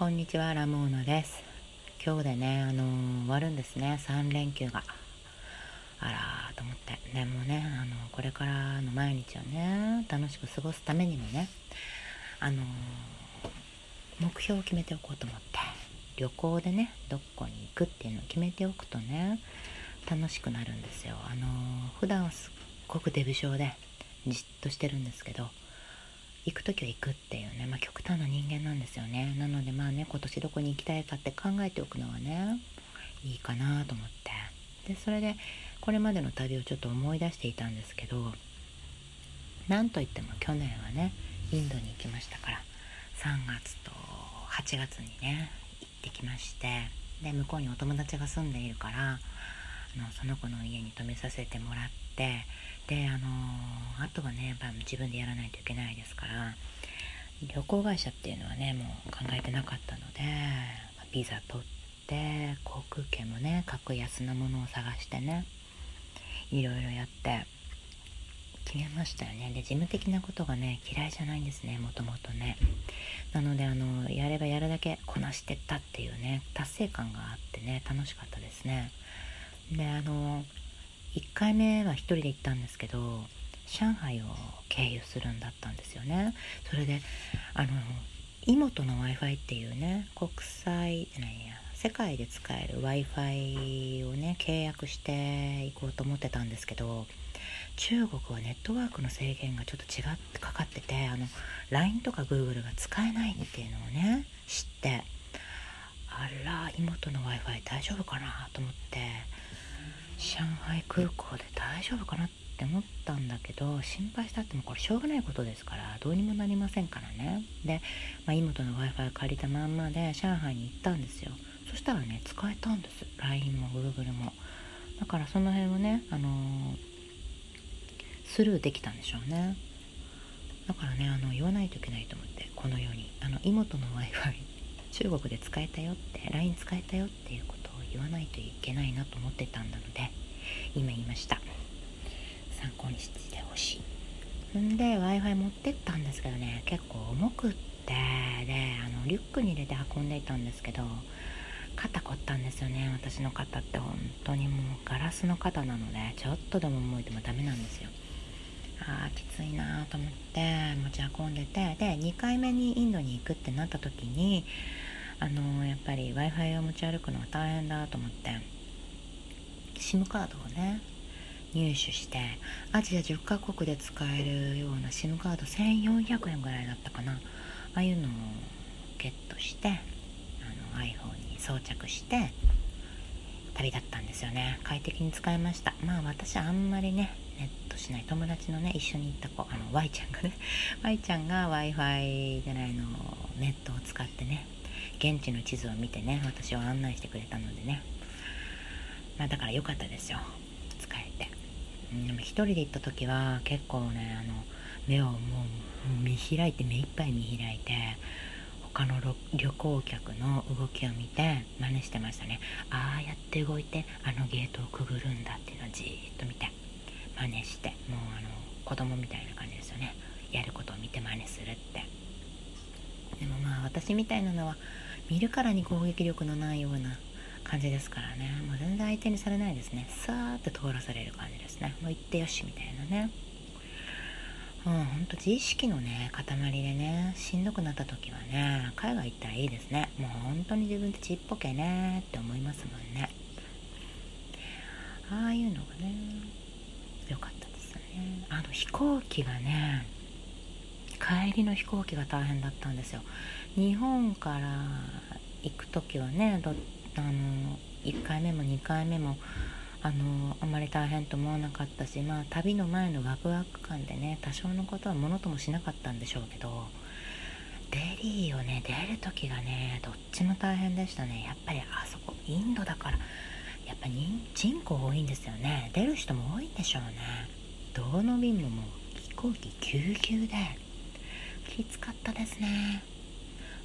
こんにちはラモーナです。今日でねあのー、終わるんですね。3連休が。あらーと思って。でもねあのこれからの毎日をね楽しく過ごすためにもねあのー、目標を決めておこうと思って旅行でねどこに行くっていうのを決めておくとね楽しくなるんですよ。あのー、普段はすっごくデブ症でじっとしてるんですけど行く時は行くっていうね、まあ、極端な人間なんですよね。なのでまあね今年どこに行きたいかって考えておくのはねいいかなと思って。でそれでこれまでの旅をちょっと思い出していたんですけどなんといっても去年はねインドに行きましたから3月と8月にね行ってきましてで向こうにお友達が住んでいるからあのその子の家に泊めさせてもらってであのあとはねやっぱ自分でやらないといけないですから旅行会社っていうのはねもう考えてなかったのでビザ取って航空券もね格安なものを探してねいろいろやって決めましたよね。で事務的なことがね嫌いじゃないんですねもともとね。なのであのやればやるだけこなしてったっていうね達成感があってね楽しかったですね。であの1回目は1人で行ったんですけど上海を経由するんだったんですよね。それであの妹の w i f i っていうね国際じゃないや世界で使える w i f i をね契約していこうと思ってたんですけど中国はネットワークの制限がちょっと違ってかかっててあの LINE とか Google が使えないっていうのをね知ってあら妹の w i f i 大丈夫かなと思って上海空港で大丈夫かなって思ったんだけど心配したってもこれしょうがないことですからどうにもなりませんからね。で、まあ、妹の w i f i 借りたまんまで上海に行ったんですよ。そしたらね使えたんです。LINE も Google も。だからその辺をねあのー、スルーできたんでしょうね。だからねあの言わないといけないと思ってこのようにあの妹の w i f i 中国で使えたよって LINE 使えたよっていうこと言わないといけないなと思ってたんだので今言いました。参考にしてほしい。んで w i f i 持ってったんですけどね結構重くってであのリュックに入れて運んでいたんですけど肩凝ったんですよね私の肩って。本当にもうガラスの肩なのでちょっとでも重いてもダメなんですよ。あーきついなと思って持ち運んでてで2回目にインドに行くってなった時にあのやっぱり w i f i を持ち歩くのは大変だと思って。SIM カードをね入手してアジア10カ国で使えるような SIM カード1400円ぐらいだったかな。ああいうのをゲットしてあの iPhone に装着して旅だったんですよね。快適に使いました。まあ私あんまりねネットしない。友達のね一緒に行った子あの Y ちゃんがね Y ちゃんが w i f i じゃないのネットを使ってね現地の地図を見てね私を案内してくれたのでね。まあだから良かったですよ。使えて、うん、でも一人で行った時は結構ねあの目をもう見開いて目いっぱい見開いて他の旅行客の動きを見て真似してましたね。ああやって動いてあのゲートをくぐるんだっていうのをじーっと見て真似してもうあの子供みたいな感じですよねやることを見て真似するってでもまあ私みたいなのは見るからに攻撃力のないような感じですからね。もう全然相手にされないですね。さーって通らされる感じですね。もう行ってよしみたいなね。うんほんと自意識のね塊でねしんどくなった時はね海外行ったらいいですね。もう本当に自分でちっぽけねって思いますもんね。ああいうのがね良かったですね。あの飛行機がね帰りの飛行機が大変だったんですよ。日本から行く時はねどあの1回目も2回目もあのあまり大変と思わなかったしまあ旅の前のワクワク感でね多少のことはものともしなかったんでしょうけどデリーをね出る時がねどっちも大変でしたね。やっぱりあそこインドだからやっぱり人口多いんですよね。出る人も多いんでしょうね。どの便ももう飛行機ぎゅうぎゅうで。きつかったですね。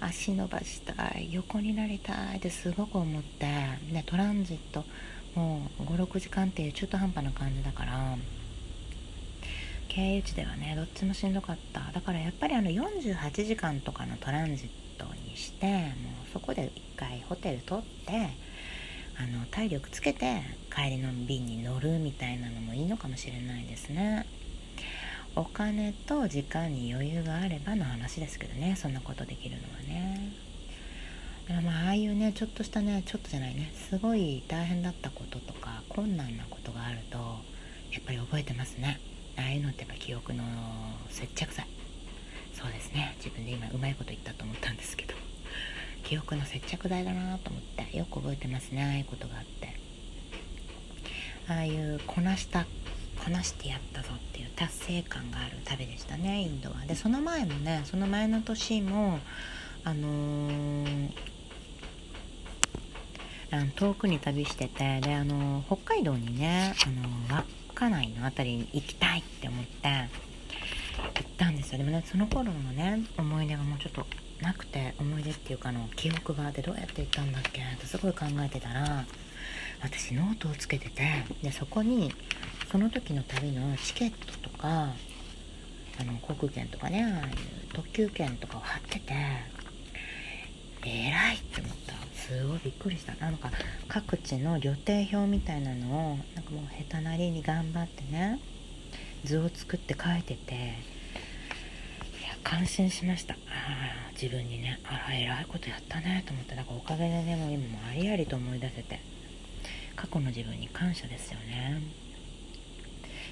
足伸ばしたい横になりたいってすごく思ってでトランジットもう56時間っていう中途半端な感じだから経由地ではねどっちもしんどかった。だからやっぱりあの48時間とかのトランジットにしてもうそこで一回ホテル取ってあの体力つけて帰りの便に乗るみたいなのもいいのかもしれないですね。お金と時間に余裕があればの話ですけどね。そんなことできるのはね。まあああいうねちょっとしたねちょっとじゃないね。すごい大変だったこととか困難なことがあるとやっぱり覚えてますね。ああいうのってやっぱ記憶の接着剤。そうですね。自分で今うまいこと言ったと思ったんですけど。記憶の接着剤だなと思ってよく覚えてますね。ああいうことがあってああいうこなしたこなしてやったぞっていう達成感がある旅でしたねインドは。でその前もねその前の年もあのー、遠くに旅しててであの、北海道にねあの稚内の辺りに行きたいって思って行ったんですよ。でもねその頃のね思い出がもうちょっとなくて思い出っていうかの記憶があってどうやって行ったんだっけってすごい考えてたら私ノートをつけててでそこにその時の旅のチケットとかあの航空券とかねああいう特急券とかを貼ってて偉いって思った。すごいびっくりした。なんか各地の旅程表みたいなのをなんかもう下手なりに頑張ってね図を作って書いてて感心しました。あ自分にねあら偉いことやったねと思ってだかおかげでねもう今もありありと思い出せて過去の自分に感謝ですよね。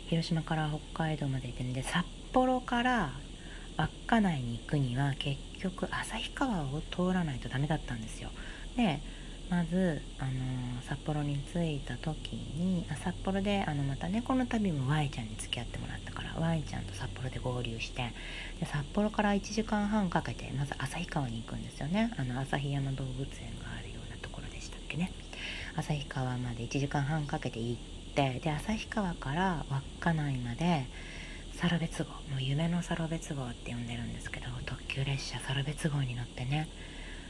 広島から北海道まで行ってんで札幌から稚内に行くには結局旭川を通らないとダメだったんですよ。でまず、あのー、札幌に着いた時にあ札幌であのまたねこの旅も Y ちゃんに付き合ってもらったから Y ちゃんと札幌で合流してで札幌から1時間半かけてまず旭川に行くんですよね。あの旭山動物園があるようなところでしたっけね。旭川まで1時間半かけて行ってってで旭川から稚内までサロベツ号もう夢のサロベツ号って呼んでるんですけど特急列車サロベツ号に乗ってね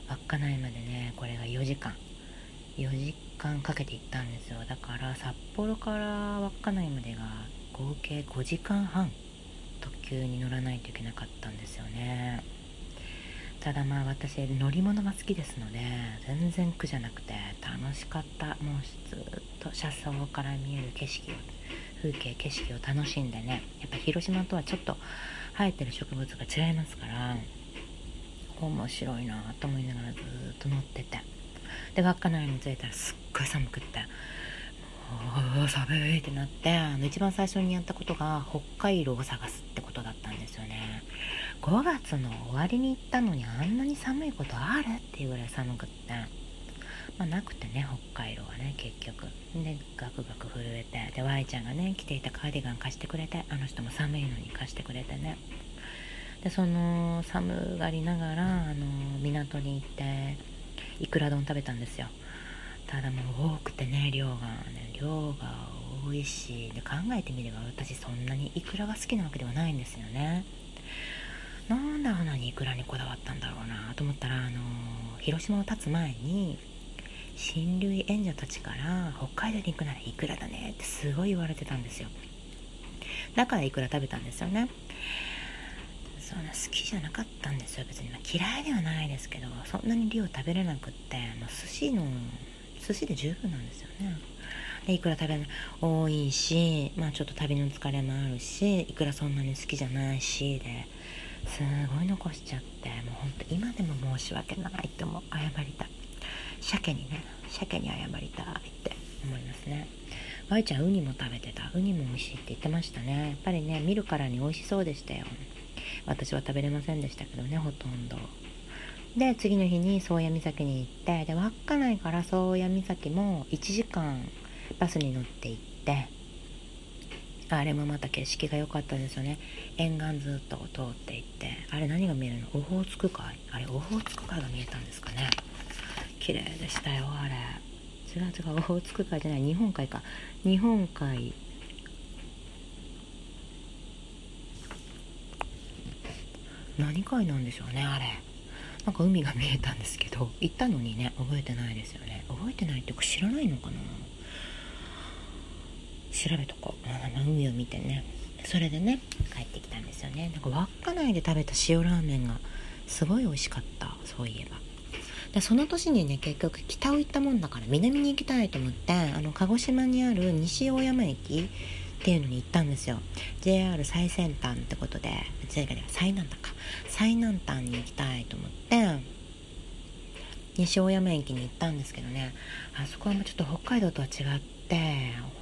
稚内までねこれが4時間。4時間かけて行ったんですよ。だから札幌から稚内までが合計5時間半特急に乗らないといけなかったんですよね。ただまあ私乗り物が好きですので全然苦じゃなくて楽しかった。もうずっと車窓から見える景色を風景景色を楽しんでね。やっぱ広島とはちょっと生えてる植物が違いますから面白いなと思いながらずっと乗ってて。で稚内に着いたらすっごい寒くって。寒いってなってあの一番最初にやったことが北海道を探すってことだったんですよね。5月の終わりに行ったのにあんなに寒いことあるっていうぐらい寒くって。まあ、なくてね北海道はね結局。でガクガク震えて。で Y ちゃんがね着ていたカーディガン貸してくれてあの人も寒いのに貸してくれてね。でその寒がりながらあの港に行っていくら丼食べたんですよ。ただもう多くてね量がね。量が多いしで考えてみれば私そんなにいくらが好きなわけではないんですよね。なんであんなにいくらにこだわったんだろうなと思ったらあの広島を立つ前に親類縁者たちから北海道に行くならいくらだねってすごい言われてたんですよ。だからいくら食べたんですよね。そんな好きじゃなかったんですよ別に、まあ、嫌いではないですけどそんなに量食べれなくってもう寿司の寿司で十分なんですよね。いくら食べる多いしまあちょっと旅の疲れもあるしいくらそんなに好きじゃないしですごい残しちゃってもうほんと今でも申し訳ないって思う謝りたい。鮭にね鮭に謝りたいって思いますね。ワイちゃんウニも食べてた。ウニも美味しいって言ってましたね。やっぱりね見るからに美味しそうでしたよ。私は食べれませんでしたけどねほとんど。で次の日に宗谷岬に行ってで稚内から宗谷岬も1時間バスに乗って行ってあれもまた景色が良かったですよね。沿岸ずっと通っていってあれ何が見えるの？オホーツク海。あれオホーツク海が見えたんですかね。綺麗でしたよあれ。違う違うオホーツク海じゃない。日本海か。日本海。何回なんでしょうねあれ。なんか海が見えたんですけど行ったのにね覚えてないですよね。覚えてないっていうか知らないのかな？調べとこう、あの海を見てね。それでね帰ってきたんですよね。なんか稚内で食べた塩ラーメンがすごい美味しかった。そういえば。でその年にね結局北を行ったもんだから南に行きたいと思ってあの鹿児島にある西大山駅っていうのに行ったんですよ。JR 最先端ってことで違う最南端か。最南端に行きたいと思って西大山駅に行ったんですけどね。あそこはもうちょっと北海道とは違って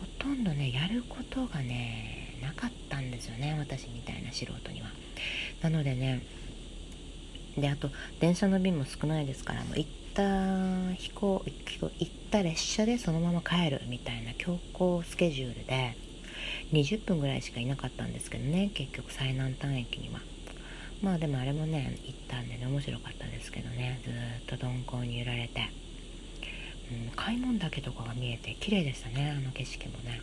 ほとんどねやることがねなかったんですよね私みたいな素人には。なのでねであと電車の便も少ないですからもう行った飛行行った列車でそのまま帰るみたいな強行スケジュールで20分ぐらいしかいなかったんですけどね結局最南端駅には。まあでもあれもね行ったんでね面白かったですけどねずっと鈍行に揺られて、うん、開門岳とかが見えて綺麗でしたねあの景色もね。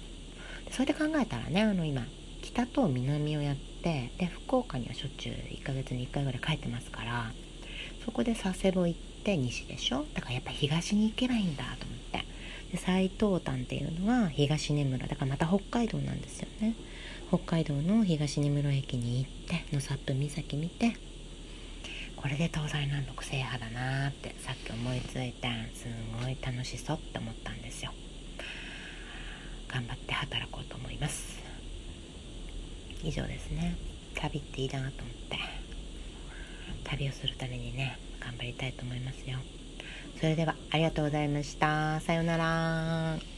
それで考えたらねあの今北と南をやってで福岡にはしょっちゅう1ヶ月に1回ぐらい帰ってますからそこで佐世保行って西でしょ？だからやっぱ東に行けばいいんだと思って。で最東端っていうのは東根室。だからまた北海道なんですよね。北海道の東根室駅に行って野サップ岬見てこれで東西南北制覇だなーってさっき思いついてすごい楽しそうって思ったんですよ。頑張って働こうと思います。以上ですね。旅っていいなと思って。旅をするためにね頑張りたいと思いますよ。それではありがとうございました。さようなら。